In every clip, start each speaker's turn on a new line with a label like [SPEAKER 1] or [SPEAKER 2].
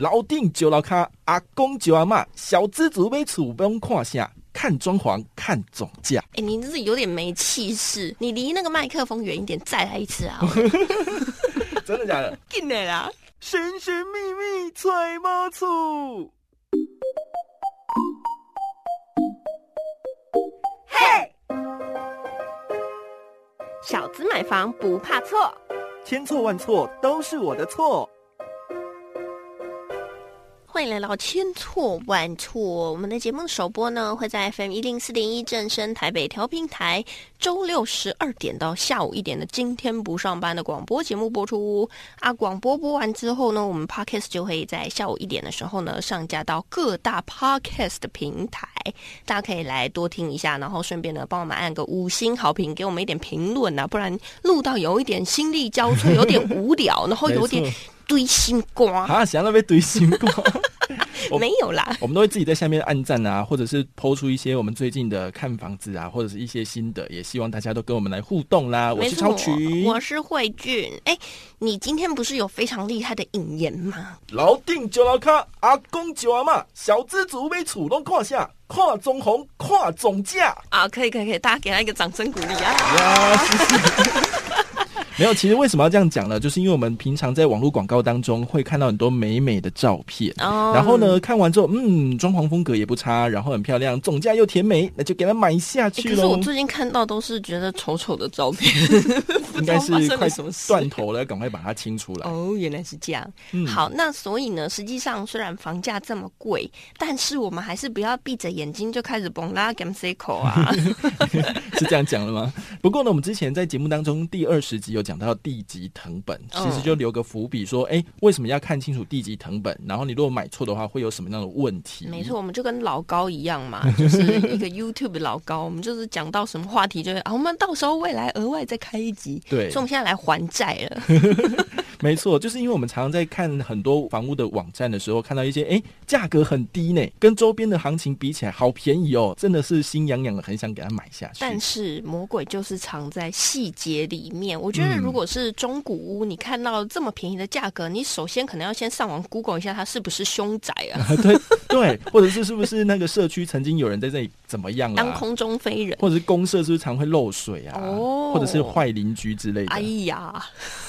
[SPEAKER 1] 老顶就老卡，阿公就阿妈，小资族买厝不用看啥，看装潢，看总价。
[SPEAKER 2] 哎，你这是有点没气势，你离那个麦克风远一点，再来一次啊！
[SPEAKER 1] 真的假的？
[SPEAKER 2] 进来啦！
[SPEAKER 1] 神神秘秘揣猫醋。
[SPEAKER 2] 嘿，小资买房不怕错，
[SPEAKER 1] 千错万错都是我的错。
[SPEAKER 2] 欢迎来到千错万错。我们的节目首播呢，会在 FM 一零四点一正声台北调频台，周六十二点到下午一点的今天不上班的广播节目播出。啊，广播播完之后呢，我们 Podcast 就会在下午一点的时候呢，上架到各大 Podcast 的平台，大家可以来多听一下，然后顺便呢，帮我们按个五星好评，给我们一点评论啊，不然录到有一点心力交瘁，有点无聊，然后有点。堆心瓜
[SPEAKER 1] 啊！想要被堆心瓜，
[SPEAKER 2] 没有啦。
[SPEAKER 1] 我们都会自己在下面按赞啊，或者是抛出一些我们最近的看房子啊，或者是一些新的，也希望大家都跟我们来互动啦。我是超群，
[SPEAKER 2] 我是慧俊。哎，你今天不是有非常厉害的引言吗？
[SPEAKER 1] 老丁就老卡，阿公就阿妈，小资族被主动胯下，跨中红，跨总价
[SPEAKER 2] 啊！可以可以可以，大家给他一个掌声鼓励啊！
[SPEAKER 1] 没有，其实为什么要这样讲呢？就是因为我们平常在网络广告当中会看到很多美美的照片，哦然后呢，看完之后，嗯，装潢风格也不差，然后很漂亮，总价又甜美，那就给它买下去
[SPEAKER 2] 了。可是我最近看到都是觉得丑丑的照片，
[SPEAKER 1] 应该是快断头了，赶快把它清出来。
[SPEAKER 2] 哦，原来是这样。好，那所以呢，实际上虽然房价这么贵，但是我们还是不要闭着眼睛就开始崩拉 g a m c 口啊，
[SPEAKER 1] 是这样讲了吗？不过呢，我们之前在节目当中第二十集有。讲到地级藤本，其实就留个伏笔，说，哎，为什么要看清楚地级藤本？然后你如果买错的话，会有什么样的问题？
[SPEAKER 2] 没错，我们就跟老高一样嘛，就是一个 YouTube 老高，我们就是讲到什么话题，就会啊，我们到时候未来额外再开一集。
[SPEAKER 1] 对，
[SPEAKER 2] 所以我们现在来还债了。
[SPEAKER 1] 没错，就是因为我们常常在看很多房屋的网站的时候，看到一些哎价格很低呢，跟周边的行情比起来好便宜哦，真的是心痒痒的，很想给它买下去。
[SPEAKER 2] 但是魔鬼就是藏在细节里面。我觉得如果是中古屋，你看到这么便宜的价格，你首先可能要先上网 Google 一下，它是不是凶宅啊？
[SPEAKER 1] 对对，或者是是不是那个社区曾经有人在这里怎么样啊？
[SPEAKER 2] 当空中飞人，
[SPEAKER 1] 或者是公社是不是常会漏水啊？哦，或者是坏邻居之类的。
[SPEAKER 2] 哎呀，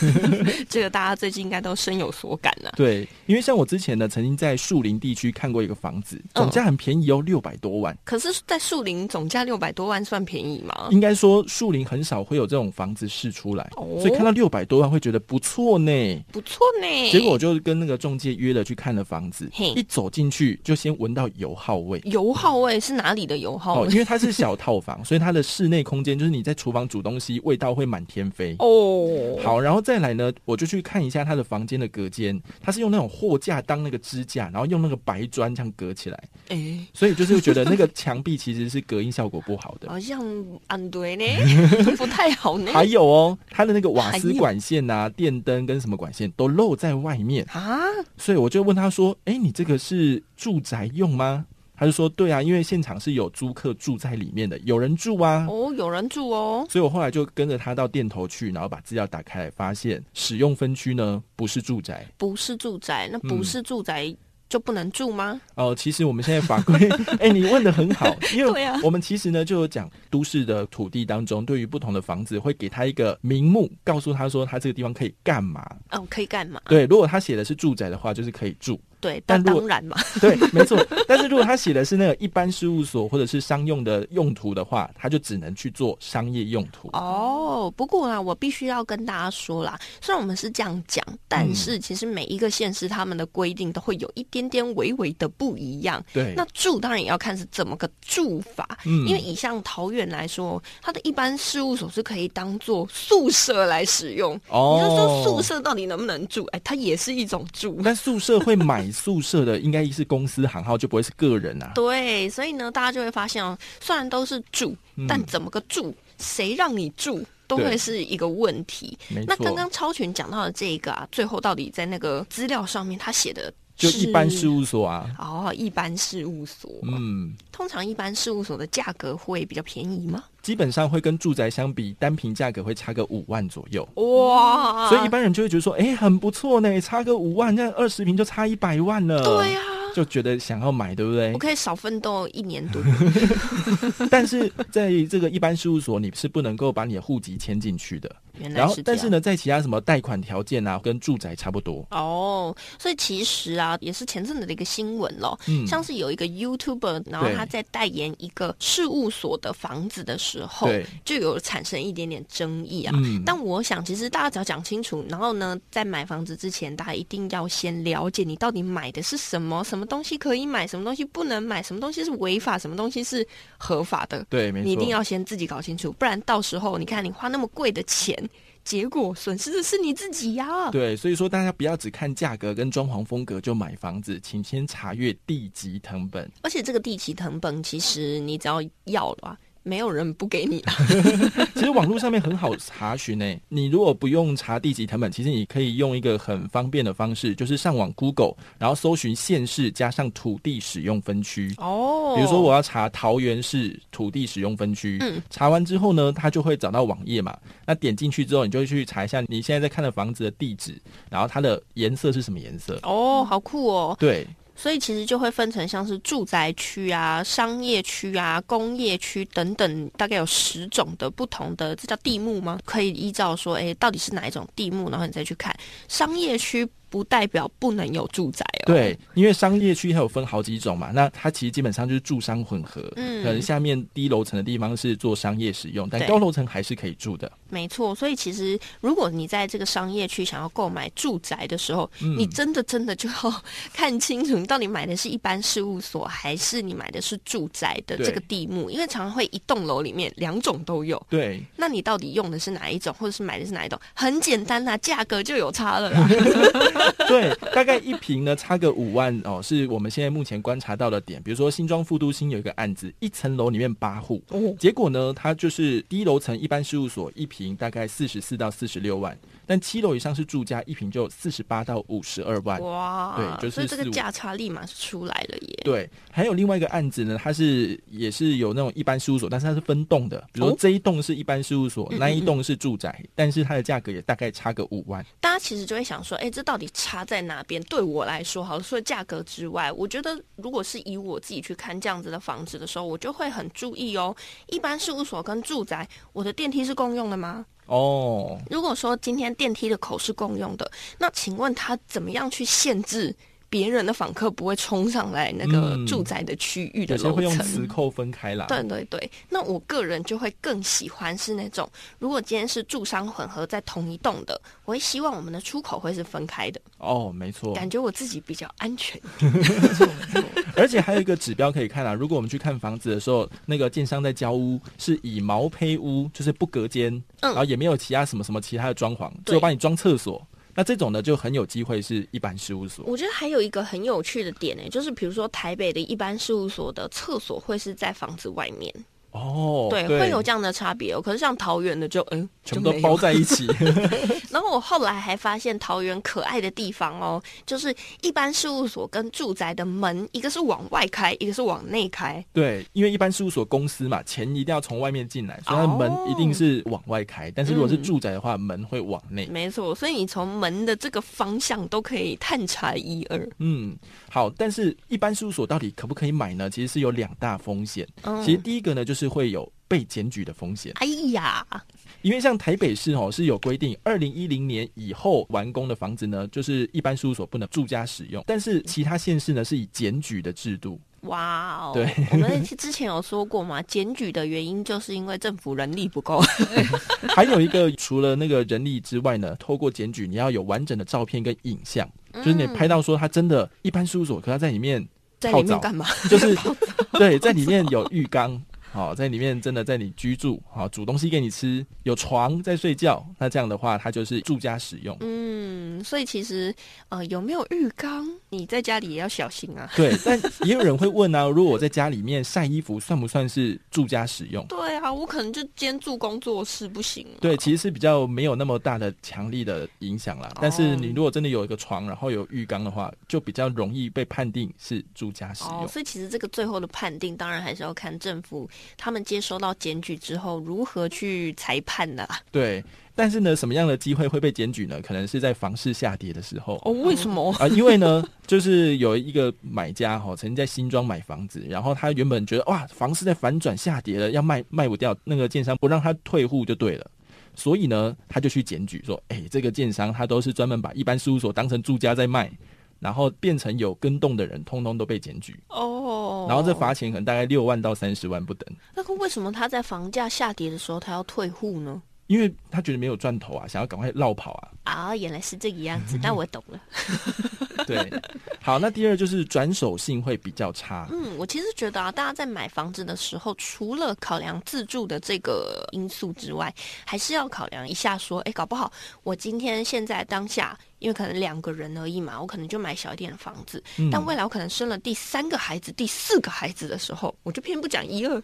[SPEAKER 2] 这个。大家最近应该都深有所感了。
[SPEAKER 1] 对，因为像我之前呢，曾经在树林地区看过一个房子，总价很便宜哦，六百多万。
[SPEAKER 2] 可是，在树林总价六百多万算便宜吗？
[SPEAKER 1] 应该说，树林很少会有这种房子试出来，哦所以看到六百多万会觉得不错呢，
[SPEAKER 2] 不错呢。
[SPEAKER 1] 结果我就跟那个中介约了去看了房子，一走进去就先闻到油耗味。
[SPEAKER 2] 油耗味是哪里的油耗？
[SPEAKER 1] 哦，因为它是小套房，所以它的室内空间就是你在厨房煮东西，味道会满天飞。哦，好，然后再来呢，我就去。看一下它的房间的隔间，它是用那种货架当那个支架，然后用那个白砖这样隔起来。哎，所以就是觉得那个墙壁其实是隔音效果不好的，
[SPEAKER 2] 好像安对呢，不太好呢。
[SPEAKER 1] 还有哦，它的那个瓦斯管线啊、电灯跟什么管线都露在外面啊。所以我就问他说：“哎，你这个是住宅用吗？”他就说：“对啊，因为现场是有租客住在里面的，有人住啊。
[SPEAKER 2] 哦，有人住哦。
[SPEAKER 1] 所以我后来就跟着他到店头去，然后把资料打开来，发现使用分区呢不是住宅，
[SPEAKER 2] 不是住宅，那不是住宅就不能住吗？
[SPEAKER 1] 哦，其实我们现在法规，哎，你问的很好，因为我们其实呢就有讲都市的土地当中，对于不同的房子会给他一个名目，告诉他说他这个地方可以干嘛？
[SPEAKER 2] 哦，可以干嘛？
[SPEAKER 1] 对，如果他写的是住宅的话，就是可以住。”
[SPEAKER 2] 对，但当然嘛，
[SPEAKER 1] 对，没错。但是如果他写的是那个一般事务所或者是商用的用途的话，他就只能去做商业用途。
[SPEAKER 2] 哦，不过啊，我必须要跟大家说啦，虽然我们是这样讲，但是其实每一个县市他们的规定都会有一点点微微的不一样。
[SPEAKER 1] 对，
[SPEAKER 2] 那住当然也要看是怎么个住法。嗯，因为以像桃园来说，它的一般事务所是可以当做宿舍来使用。哦，你就说宿舍到底能不能住？哎，它也是一种住。
[SPEAKER 1] 但宿舍会买。宿舍的应该是公司行号，就不会是个人啊。
[SPEAKER 2] 对，所以呢，大家就会发现哦，虽然都是住，但怎么个住，谁让你住，都会是一个问题。那刚刚超群讲到的这一个啊，最后到底在那个资料上面他写的
[SPEAKER 1] 就一般事务所啊。
[SPEAKER 2] 哦，一般事务所。嗯，通常一般事务所的价格会比较便宜吗？
[SPEAKER 1] 基本上会跟住宅相比，单平价格会差个五万左右。哇！所以一般人就会觉得说，哎，很不错呢，差个五万，那二十平就差一百万了。
[SPEAKER 2] 对呀。
[SPEAKER 1] 就觉得想要买，对不对？
[SPEAKER 2] 我可以少奋斗一年多。
[SPEAKER 1] 但是在这个一般事务所，你是不能够把你的户籍迁进去的。
[SPEAKER 2] 然后，
[SPEAKER 1] 但是呢，在其他什么贷款条件啊，跟住宅差不多
[SPEAKER 2] 哦。所以其实啊，也是前阵子的一个新闻咯。嗯，像是有一个 YouTuber，然后他在代言一个事务所的房子的时候，就有产生一点点争议啊。但我想，其实大家只要讲清楚，然后呢，在买房子之前，大家一定要先了解你到底买的是什么，什么东西可以买，什么东西不能买，什么东西是违法，什么东西是合法的。
[SPEAKER 1] 对，没错，
[SPEAKER 2] 你一定要先自己搞清楚，不然到时候你看你花那么贵的钱。结果损失的是你自己呀。
[SPEAKER 1] 对，所以说大家不要只看价格跟装潢风格就买房子，请先查阅地级成本。
[SPEAKER 2] 而且这个地级成本，其实你只要要的话。没有人不给你的。
[SPEAKER 1] 其实网络上面很好查询诶，你如果不用查地籍成本，其实你可以用一个很方便的方式，就是上网 Google，然后搜寻县市加上土地使用分区。哦。比如说我要查桃园市土地使用分区，嗯，查完之后呢，它就会找到网页嘛。那点进去之后，你就会去查一下你现在在看的房子的地址，然后它的颜色是什么颜色。
[SPEAKER 2] 哦，好酷哦。
[SPEAKER 1] 对。
[SPEAKER 2] 所以其实就会分成像是住宅区啊、商业区啊、工业区等等，大概有十种的不同的，这叫地目吗？可以依照说，哎，到底是哪一种地目，然后你再去看商业区。不代表不能有住宅哦。
[SPEAKER 1] 对，因为商业区它有分好几种嘛，那它其实基本上就是住商混合，嗯，可能下面低楼层的地方是做商业使用，但高楼层还是可以住的。
[SPEAKER 2] 没错，所以其实如果你在这个商业区想要购买住宅的时候，你真的真的就要看清楚，你到底买的是一般事务所，还是你买的是住宅的这个地目，因为常常会一栋楼里面两种都有。
[SPEAKER 1] 对，
[SPEAKER 2] 那你到底用的是哪一种，或者是买的是哪一种？很简单呐，价格就有差了啦。
[SPEAKER 1] 对，大概一平呢差个五万哦，是我们现在目前观察到的点。比如说新庄富都新有一个案子，一层楼里面八户，结果呢，它就是低楼层一般事务所一平大概四十四到四十六万。但七楼以上是住家，一平就四十八到五十二万。哇，对，就是
[SPEAKER 2] 所以这个价差立马是出来了耶。
[SPEAKER 1] 对，还有另外一个案子呢，它是也是有那种一般事务所，但是它是分栋的，比如这一栋是一般事务所，那一栋是住宅，但是它的价格也大概差个五万。
[SPEAKER 2] 大家其实就会想说，哎，这到底差在哪边？对我来说，好，除了价格之外，我觉得如果是以我自己去看这样子的房子的时候，我就会很注意哦。一般事务所跟住宅，我的电梯是共用的吗？哦，如果说今天电梯的口是共用的，那请问他怎么样去限制？别人的访客不会冲上来那个住宅的区域的楼层，
[SPEAKER 1] 磁扣分开啦。
[SPEAKER 2] 对对对，那我个人就会更喜欢是那种，如果今天是住商混合在同一栋的，我会希望我们的出口会是分开的。
[SPEAKER 1] 哦，没错，
[SPEAKER 2] 感觉我自己比较安全。
[SPEAKER 1] 而且还有一个指标可以看啊，如果我们去看房子的时候，那个建商在交屋是以毛坯屋，就是不隔间，然后也没有其他什么什么其他的装潢，只有帮你装厕所。那这种呢，就很有机会是一般事务所。
[SPEAKER 2] 我觉得还有一个很有趣的点呢，就是比如说台北的一般事务所的厕所会是在房子外面。哦，对，会有这样的差别哦。可是像桃园的就嗯，
[SPEAKER 1] 全部都包在一起。
[SPEAKER 2] 然后我后来还发现桃园可爱的地方哦，就是一般事务所跟住宅的门，一个是往外开，一个是往内开。
[SPEAKER 1] 对，因为一般事务所公司嘛，钱一定要从外面进来，所以门一定是往外开。但是如果是住宅的话，门会往内。
[SPEAKER 2] 没错，所以你从门的这个方向都可以探查一二。
[SPEAKER 1] 嗯，好，但是一般事务所到底可不可以买呢？其实是有两大风险。其实第一个呢，就是。是会有被检举的风险。哎呀，因为像台北市哦是有规定，二零一零年以后完工的房子呢，就是一般事务所不能住家使用。但是其他县市呢是以检举的制度。哇哦，对，
[SPEAKER 2] 我们之前有说过嘛，检举的原因就是因为政府人力不够。
[SPEAKER 1] 还有一个除了那个人力之外呢，透过检举你要有完整的照片跟影像，就是你拍到说他真的一般事务所，可他在里面
[SPEAKER 2] 在里面干嘛？
[SPEAKER 1] 就是对，在里面有浴缸。好，在里面真的在你居住，好煮东西给你吃，有床在睡觉，那这样的话，它就是住家使用。
[SPEAKER 2] 嗯，所以其实呃，有没有浴缸，你在家里也要小心啊。
[SPEAKER 1] 对，但也有人会问啊，如果我在家里面晒衣服，算不算是住家使用？
[SPEAKER 2] 对啊，我可能就兼住工作室，不行。
[SPEAKER 1] 对，其实是比较没有那么大的强力的影响啦。但是你如果真的有一个床，然后有浴缸的话，就比较容易被判定是住家使用。
[SPEAKER 2] 所以其实这个最后的判定，当然还是要看政府他们接收到检举之后如何去裁判呢。
[SPEAKER 1] 对。但是呢，什么样的机会会被检举呢？可能是在房市下跌的时候。
[SPEAKER 2] 哦，为什么
[SPEAKER 1] 啊？因为呢，就是有一个买家哈，曾经在新庄买房子，然后他原本觉得哇，房市在反转下跌了，要卖卖不掉，那个建商不让他退户就对了，所以呢，他就去检举说，哎，这个建商他都是专门把一般事务所当成住家在卖，然后变成有跟动的人，通通都被检举。哦，然后这罚钱可能大概六万到三十万不等。
[SPEAKER 2] 那个为什么他在房价下跌的时候他要退户呢？
[SPEAKER 1] 因为他觉得没有赚头啊，想要赶快绕跑啊！
[SPEAKER 2] 啊，原来是这个样子，那我懂了。
[SPEAKER 1] 对，好，那第二就是转手性会比较差。
[SPEAKER 2] 嗯，我其实觉得啊，大家在买房子的时候，除了考量自住的这个因素之外，还是要考量一下说，哎，搞不好我今天现在当下。因为可能两个人而已嘛，我可能就买小一点的房子。但未来我可能生了第三个孩子、第四个孩子的时候，我就偏不讲一二，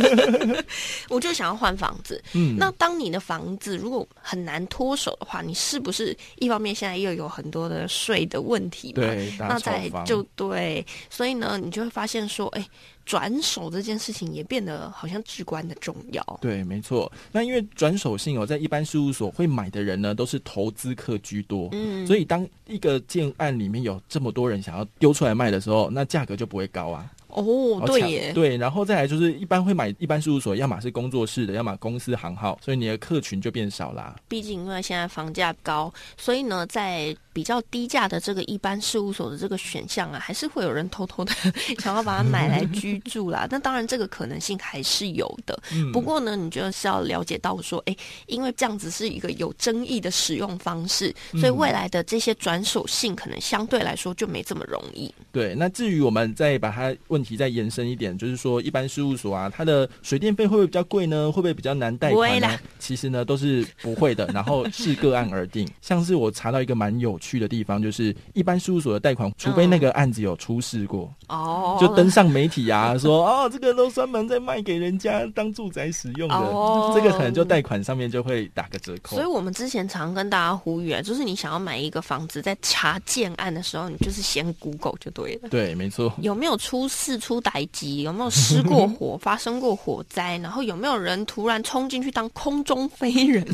[SPEAKER 2] 我就想要换房子。那当你的房子如果很难脱手的话，你是不是一方面现在又有很多的税的问题嘛？
[SPEAKER 1] 对，
[SPEAKER 2] 那再就对，所以呢，你就会发现说，哎。转手这件事情也变得好像至关的重要。
[SPEAKER 1] 对，没错。那因为转手性哦，在一般事务所会买的人呢，都是投资客居多。嗯，所以当一个建案里面有这么多人想要丢出来卖的时候，那价格就不会高啊。
[SPEAKER 2] 哦，对耶，
[SPEAKER 1] 对，然后再来就是一般会买一般事务所，要么是工作室的，要么公司行号，所以你的客群就变少啦。
[SPEAKER 2] 毕竟因为现在房价高，所以呢，在比较低价的这个一般事务所的这个选项啊，还是会有人偷偷的 想要把它买来居住啦。那当然，这个可能性还是有的。不过呢，你就是要了解到说，哎，因为这样子是一个有争议的使用方式，所以未来的这些转手性可能相对来说就没这么容易。
[SPEAKER 1] 对，那至于我们再把它问题再延伸一点，就是说一般事务所啊，它的水电费会不会比较贵呢？会不会比较难贷款呢？其实呢，都是不会的。然后视个案而定。像是我查到一个蛮有趣的地方，就是一般事务所的贷款，除非那个案子有出事过哦，就登上媒体啊，说哦，这个都专门在卖给人家当住宅使用的，这个可能就贷款上面就会打个折扣。
[SPEAKER 2] 所以我们之前常跟大家呼吁啊，就是你想要买一个房子，在查建案的时候，你就是先 Google 就对了。
[SPEAKER 1] 对，没错。
[SPEAKER 2] 有没有出事、出歹疾？有没有失过 火、发生过火灾？然后有没有人突然冲进去当空中飞人？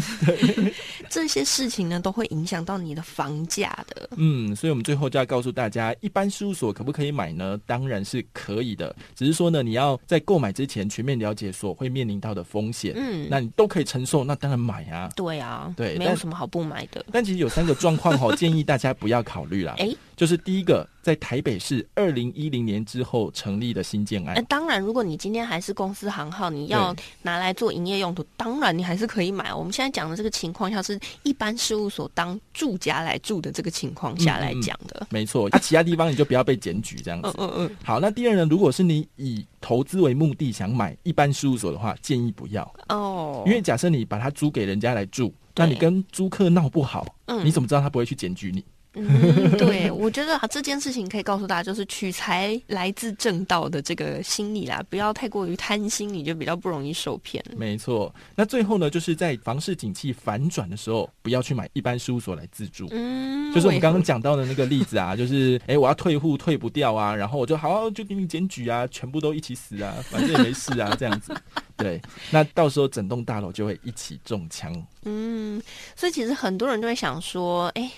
[SPEAKER 2] 这些事情呢，都会影响到你的房价的。
[SPEAKER 1] 嗯，所以我们最后就要告诉大家，一般事务所可不可以买呢？当然是可以的，只是说呢，你要在购买之前全面了解所会面临到的风险。嗯，那你都可以承受，那当然买啊。
[SPEAKER 2] 对啊，
[SPEAKER 1] 对，
[SPEAKER 2] 没有什么好不买的。
[SPEAKER 1] 但其实有三个状况哈，建议大家不要考虑啦。哎。就是第一个，在台北市二零一零年之后成立的新建案。
[SPEAKER 2] 哎，当然，如果你今天还是公司行号，你要拿来做营业用途，当然你还是可以买。我们现在讲的这个情况下，是一般事务所当住家来住的这个情况下来讲的。
[SPEAKER 1] 没错，那其他地方你就不要被检举这样子。嗯嗯嗯。好，那第二呢，如果是你以投资为目的想买一般事务所的话，建议不要哦。因为假设你把它租给人家来住，那你跟租客闹不好，你怎么知道他不会去检举你？
[SPEAKER 2] 嗯，对，我觉得啊，这件事情可以告诉大家，就是取财来自正道的这个心理啦，不要太过于贪心，你就比较不容易受骗。
[SPEAKER 1] 没错，那最后呢，就是在房市景气反转的时候，不要去买一般事务所来自住。嗯，就是我们刚刚讲到的那个例子啊，就是哎，我要退户退不掉啊，然后我就好就给你检举啊，全部都一起死啊，反正也没事啊，这样子。对，那到时候整栋大楼就会一起中枪。
[SPEAKER 2] 嗯，所以其实很多人都会想说，哎，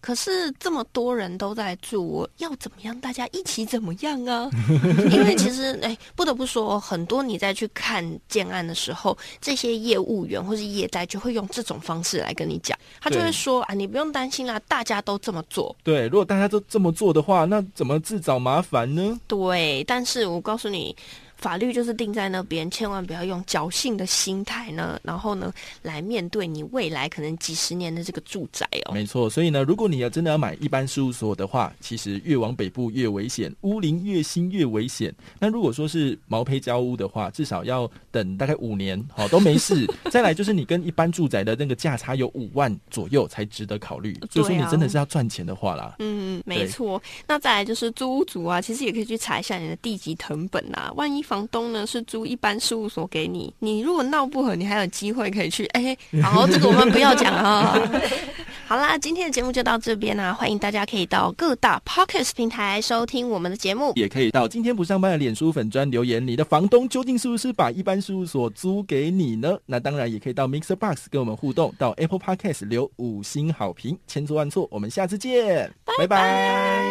[SPEAKER 2] 可是这么多人都在住，我要怎么样？大家一起怎么样啊？因为其实，哎，不得不说，很多你在去看建案的时候，这些业务员或是业代就会用这种方式来跟你讲，他就会说啊，你不用担心啦，大家都这么做。
[SPEAKER 1] 对，如果大家都这么做的话，那怎么自找麻烦呢？
[SPEAKER 2] 对，但是我告诉你。法律就是定在那边，千万不要用侥幸的心态呢，然后呢来面对你未来可能几十年的这个住宅哦。
[SPEAKER 1] 没错，所以呢，如果你要真的要买一般事务所的话，其实越往北部越危险，屋龄越新越危险。那如果说是毛坯交屋的话，至少要等大概五年，好都没事。再来就是你跟一般住宅的那个价差有五万左右才值得考虑。就说你真的是要赚钱的话啦。
[SPEAKER 2] 嗯，没错。那再来就是租屋族啊，其实也可以去查一下你的地级成本啊。万一房东呢是租一般事务所给你，你如果闹不和，你还有机会可以去。哎，好，这个我们不要讲啊。好啦，今天的节目就到这边啦。欢迎大家可以到各大 Podcast 平台收听我们的节目，
[SPEAKER 1] 也可以到今天不上班的脸书粉专留言。你的房东究竟是不是把一般事务所租给你呢？那当然也可以到 Mixer Box 跟我们互动，到 Apple Podcast 留五星好评，千错万错。我们下次见，
[SPEAKER 2] 拜拜。